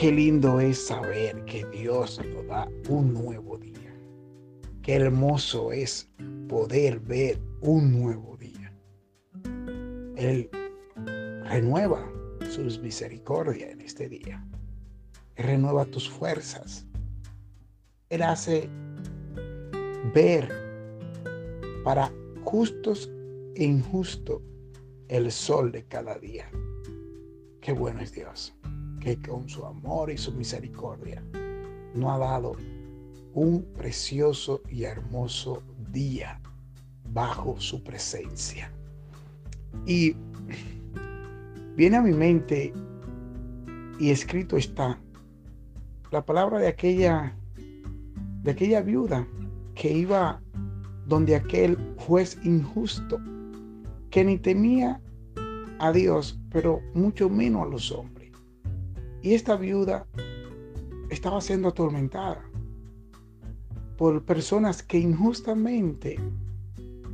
Qué lindo es saber que Dios nos da un nuevo día. Qué hermoso es poder ver un nuevo día. Él renueva sus misericordias en este día. Él renueva tus fuerzas. Él hace ver para justos e injustos el sol de cada día. Qué bueno es Dios que con su amor y su misericordia nos ha dado un precioso y hermoso día bajo su presencia. Y viene a mi mente y escrito está la palabra de aquella de aquella viuda que iba donde aquel juez injusto que ni temía a Dios, pero mucho menos a los hombres. Y esta viuda estaba siendo atormentada por personas que injustamente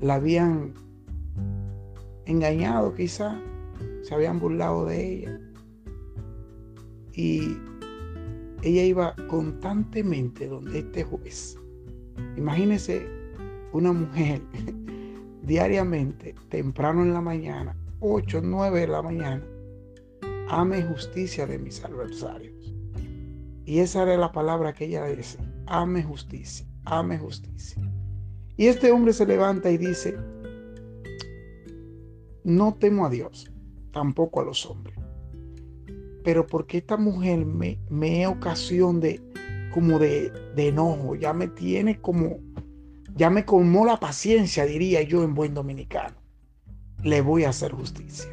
la habían engañado quizá, se habían burlado de ella. Y ella iba constantemente donde este juez. Imagínese una mujer diariamente, temprano en la mañana, 8, 9 de la mañana, ame justicia de mis adversarios. Y esa era la palabra que ella dice, ame justicia, ame justicia. Y este hombre se levanta y dice, no temo a Dios, tampoco a los hombres. Pero porque esta mujer me, me ocasión de como de, de enojo, ya me tiene como, ya me colmó la paciencia, diría yo en buen dominicano. Le voy a hacer justicia.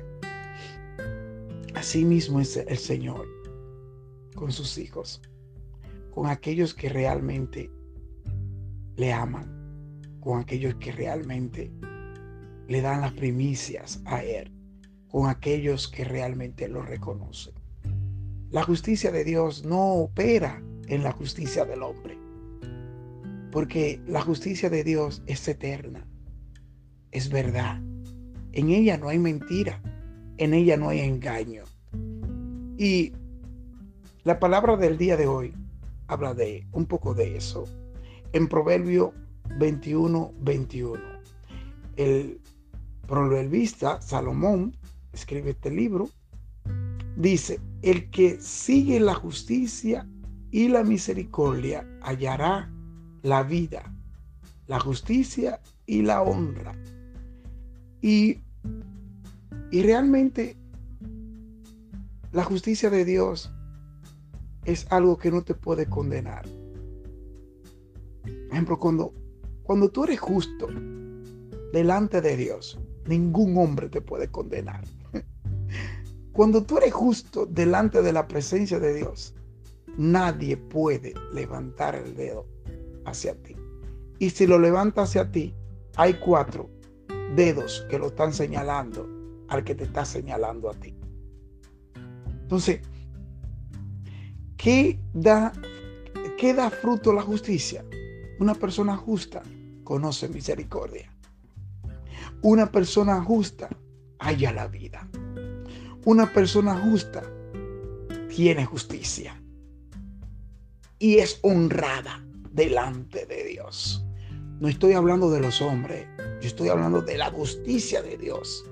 Así mismo es el Señor con sus hijos, con aquellos que realmente le aman, con aquellos que realmente le dan las primicias a Él, con aquellos que realmente lo reconocen. La justicia de Dios no opera en la justicia del hombre, porque la justicia de Dios es eterna, es verdad. En ella no hay mentira, en ella no hay engaño. Y la palabra del día de hoy habla de un poco de eso. En Proverbio 21, 21. El proverbista Salomón escribe este libro. Dice, el que sigue la justicia y la misericordia hallará la vida, la justicia y la honra. Y, y realmente la justicia de Dios es algo que no te puede condenar. Por ejemplo, cuando, cuando tú eres justo delante de Dios, ningún hombre te puede condenar. Cuando tú eres justo delante de la presencia de Dios, nadie puede levantar el dedo hacia ti. Y si lo levanta hacia ti, hay cuatro dedos que lo están señalando al que te está señalando a ti. Entonces, ¿qué da, ¿qué da fruto la justicia? Una persona justa conoce misericordia. Una persona justa halla la vida. Una persona justa tiene justicia y es honrada delante de Dios. No estoy hablando de los hombres, yo estoy hablando de la justicia de Dios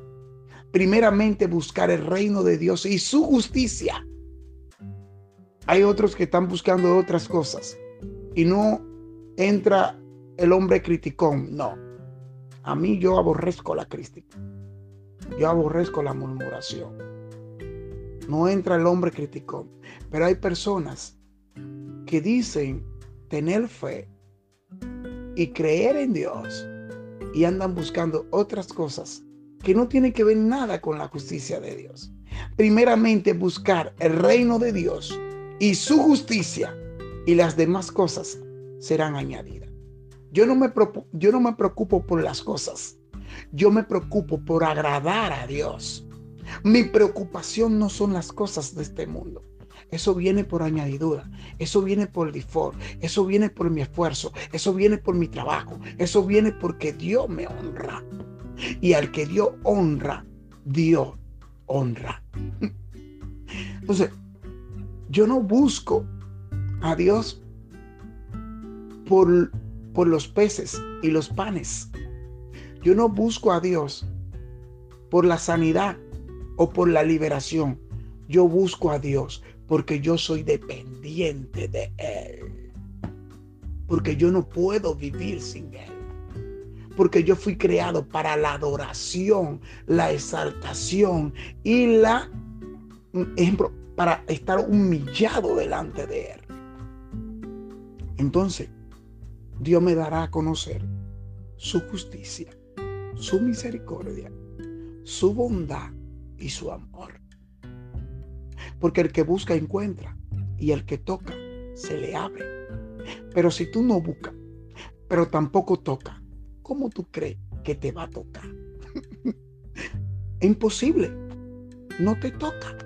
primeramente buscar el reino de Dios y su justicia. Hay otros que están buscando otras cosas y no entra el hombre criticón, no. A mí yo aborrezco la crítica. Yo aborrezco la murmuración. No entra el hombre criticón. Pero hay personas que dicen tener fe y creer en Dios y andan buscando otras cosas que no tiene que ver nada con la justicia de Dios. Primeramente buscar el reino de Dios y su justicia y las demás cosas serán añadidas. Yo no me, yo no me preocupo por las cosas. Yo me preocupo por agradar a Dios. Mi preocupación no son las cosas de este mundo. Eso viene por añadidura, eso viene por default, eso viene por mi esfuerzo, eso viene por mi trabajo, eso viene porque Dios me honra. Y al que dio honra, dio honra. Entonces, Yo no busco a Dios por, por los peces y los panes. Yo no busco a Dios por la sanidad o por la liberación. Yo busco a Dios porque yo soy dependiente de Él. Porque yo no puedo vivir sin Él. Porque yo fui creado para la adoración, la exaltación y la, ejemplo, para estar humillado delante de Él. Entonces, Dios me dará a conocer su justicia, su misericordia, su bondad y su amor. Porque el que busca encuentra y el que toca se le abre. Pero si tú no buscas, pero tampoco toca, ¿cómo tú crees que te va a tocar? Imposible. No te toca.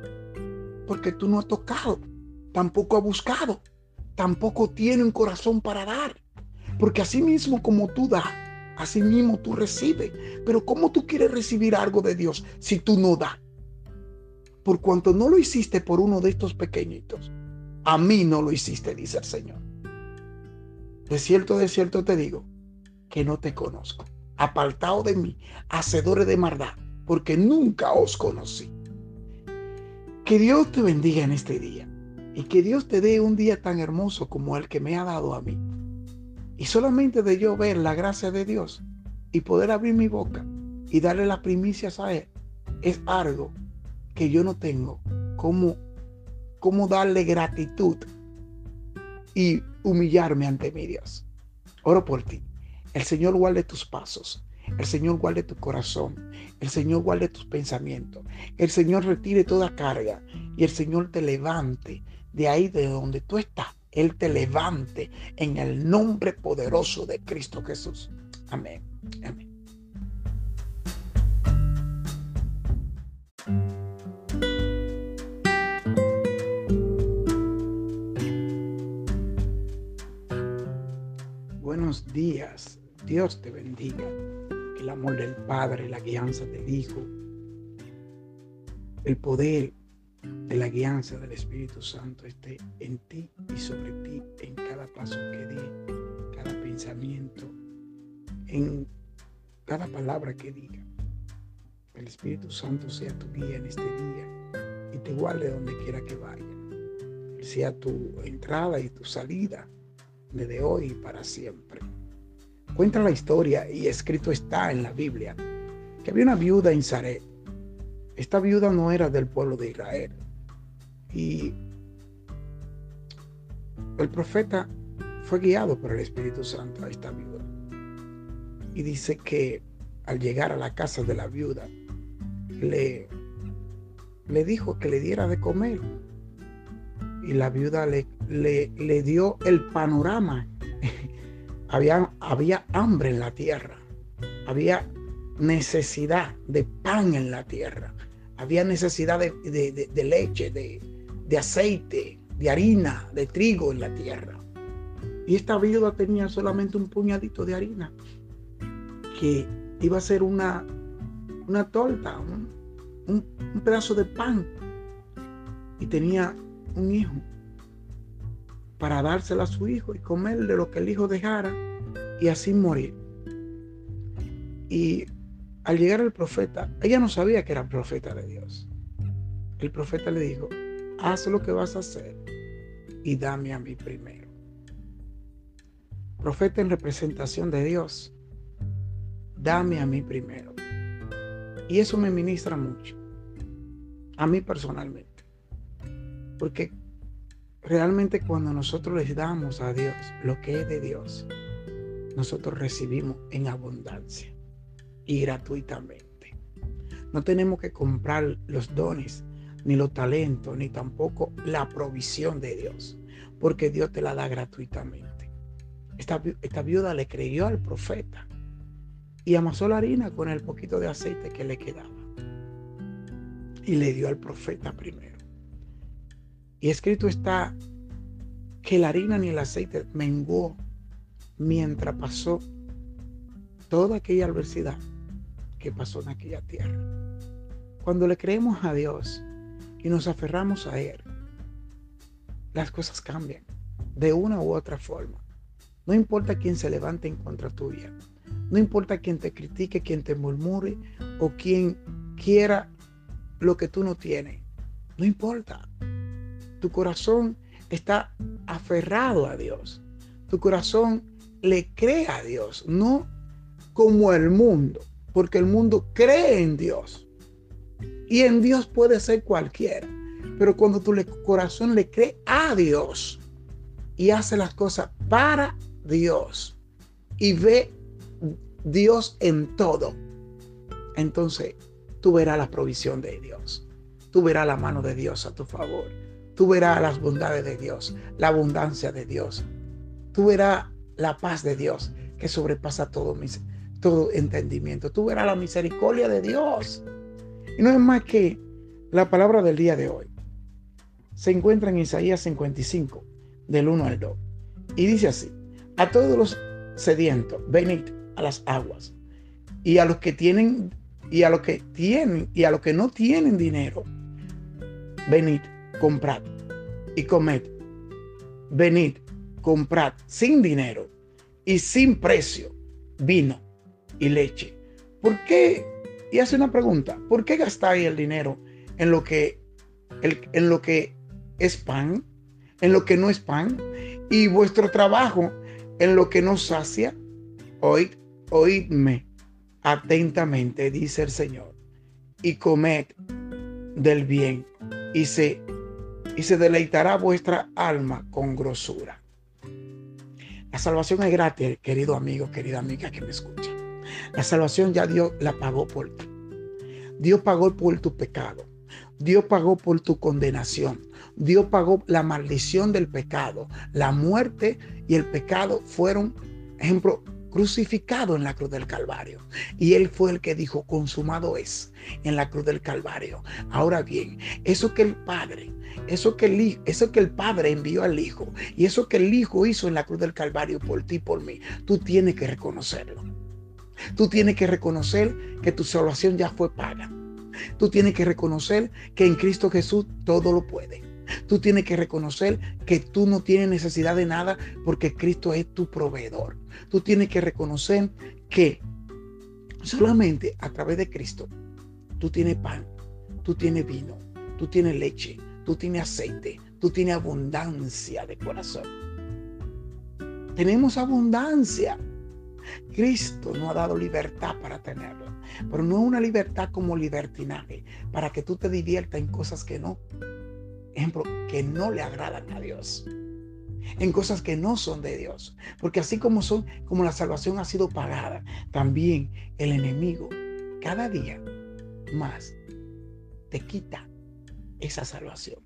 Porque tú no has tocado. Tampoco has buscado. Tampoco tiene un corazón para dar. Porque así mismo como tú das, así mismo tú recibes. Pero ¿cómo tú quieres recibir algo de Dios si tú no das? por cuanto no lo hiciste por uno de estos pequeñitos, a mí no lo hiciste, dice el Señor. De cierto, de cierto te digo, que no te conozco. Apartado de mí, hacedores de maldad, porque nunca os conocí. Que Dios te bendiga en este día y que Dios te dé un día tan hermoso como el que me ha dado a mí. Y solamente de yo ver la gracia de Dios y poder abrir mi boca y darle las primicias a Él, es algo que yo no tengo cómo, cómo darle gratitud y humillarme ante mi Dios. Oro por ti. El Señor guarde tus pasos. El Señor guarde tu corazón. El Señor guarde tus pensamientos. El Señor retire toda carga. Y el Señor te levante de ahí de donde tú estás. Él te levante en el nombre poderoso de Cristo Jesús. Amén. Amén. días. Dios te bendiga. Que el amor del Padre, la guianza del Hijo, el poder de la guianza del Espíritu Santo esté en ti y sobre ti en cada paso que dé, cada pensamiento, en cada palabra que diga. El Espíritu Santo sea tu guía en este día y te guarde donde quiera que vaya. Sea tu entrada y tu salida desde hoy y para siempre. Cuenta la historia y escrito está en la Biblia que había una viuda en Zaret. Esta viuda no era del pueblo de Israel. Y el profeta fue guiado por el Espíritu Santo a esta viuda. Y dice que al llegar a la casa de la viuda, le, le dijo que le diera de comer. Y la viuda le, le, le dio el panorama había, había hambre en la tierra, había necesidad de pan en la tierra, había necesidad de, leche, de, aceite, de harina, de trigo en la tierra. Y esta viuda tenía solamente un puñadito de harina, que iba a ser una, una torta, un pedazo de pan. Y tenía un hijo para dársela a su hijo y comer de lo que el hijo dejara y así morir. Y al llegar el profeta, ella no sabía que era profeta de Dios. El profeta le dijo, haz lo que vas a hacer y dame a mí primero. Profeta en representación de Dios, dame a mí primero. Y eso me ministra mucho, a mí personalmente. Porque Realmente cuando nosotros les damos a Dios lo que es de Dios, nosotros recibimos en abundancia y gratuitamente. No tenemos que comprar los dones, ni los talentos, ni tampoco la provisión de Dios, porque Dios te la da gratuitamente. Esta, esta viuda le creyó al profeta y amasó la harina con el poquito de aceite que le quedaba. Y le dio al profeta primero. Y escrito está que la harina ni el aceite menguó mientras pasó toda aquella adversidad que pasó en aquella tierra. Cuando le creemos a Dios y nos aferramos a Él, las cosas cambian de una u otra forma. No importa quién se levante en contra tuya. No importa quién te critique, quién te murmure o quién quiera lo que tú no tienes. No importa. Tu corazón está aferrado a Dios. Tu corazón le cree a Dios, no como el mundo, porque el mundo cree en Dios. Y en Dios puede ser cualquiera. Pero cuando tu corazón le cree a Dios y hace las cosas para Dios y ve Dios en todo, entonces tú verás la provisión de Dios. Tú verás la mano de Dios a tu favor. Tú verás las bondades de Dios, la abundancia de Dios. Tú verás la paz de Dios que sobrepasa todo, todo entendimiento. Tú verás la misericordia de Dios. Y no es más que la palabra del día de hoy. Se encuentra en Isaías 55, del 1 al 2. Y dice así, a todos los sedientos, venid a las aguas. Y a los que tienen, y a los que tienen, y a los que no tienen dinero, venid, comprad y comed. Venid, comprad sin dinero y sin precio vino y leche. ¿Por qué? Y hace una pregunta, ¿por qué gastáis el dinero en lo que, en lo que es pan, en lo que no es pan, y vuestro trabajo en lo que no sacia? Oíd, oídme atentamente, dice el Señor, y comed del bien, y se, y se deleitará vuestra alma con grosura. La salvación es gratis, querido amigo, querida amiga que me escucha. La salvación ya Dios la pagó por ti. Dios pagó por tu pecado. Dios pagó por tu condenación. Dios pagó la maldición del pecado. La muerte y el pecado fueron, ejemplo, crucificado en la cruz del Calvario. Y Él fue el que dijo, consumado es en la cruz del Calvario. Ahora bien, eso que el Padre, eso que el, eso que el Padre envió al Hijo y eso que el Hijo hizo en la cruz del Calvario por ti, por mí, tú tienes que reconocerlo. Tú tienes que reconocer que tu salvación ya fue paga. Tú tienes que reconocer que en Cristo Jesús todo lo puede. Tú tienes que reconocer que tú no tienes necesidad de nada porque Cristo es tu proveedor. Tú tienes que reconocer que solamente a través de Cristo tú tienes pan, tú tienes vino, tú tienes leche, tú tienes aceite, tú tienes abundancia de corazón. Tenemos abundancia. Cristo nos ha dado libertad para tenerla, pero no una libertad como libertinaje, para que tú te diviertas en cosas que no ejemplo, que no le agradan a Dios. En cosas que no son de Dios. Porque así como son, como la salvación ha sido pagada, también el enemigo cada día más te quita esa salvación.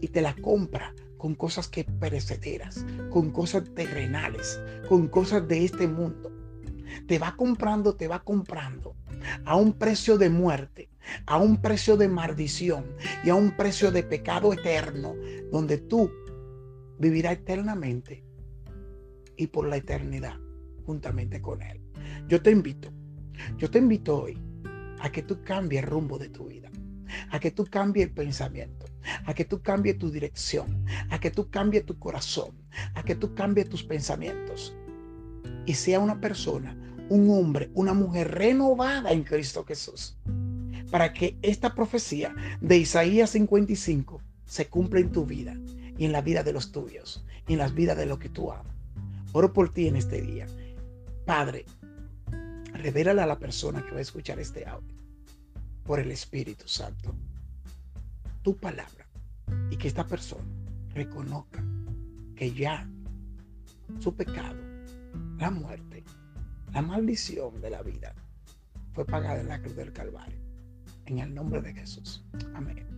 Y te la compra con cosas que perecederas, con cosas terrenales, con cosas de este mundo. Te va comprando, te va comprando a un precio de muerte, a un precio de maldición y a un precio de pecado eterno, donde tú vivirás eternamente y por la eternidad juntamente con Él. Yo te invito, yo te invito hoy a que tú cambies el rumbo de tu vida, a que tú cambies el pensamiento, a que tú cambies tu dirección, a que tú cambies tu corazón, a que tú cambies tus pensamientos y sea una persona un hombre, una mujer renovada en Cristo Jesús. Para que esta profecía de Isaías 55 se cumpla en tu vida y en la vida de los tuyos y en las vidas de los que tú amas. Oro por ti en este día. Padre, revélale a la persona que va a escuchar este audio por el Espíritu Santo tu palabra y que esta persona reconozca que ya su pecado, la muerte, la maldición de la vida fue pagada en la cruz del Calvario. En el nombre de Jesús. Amén.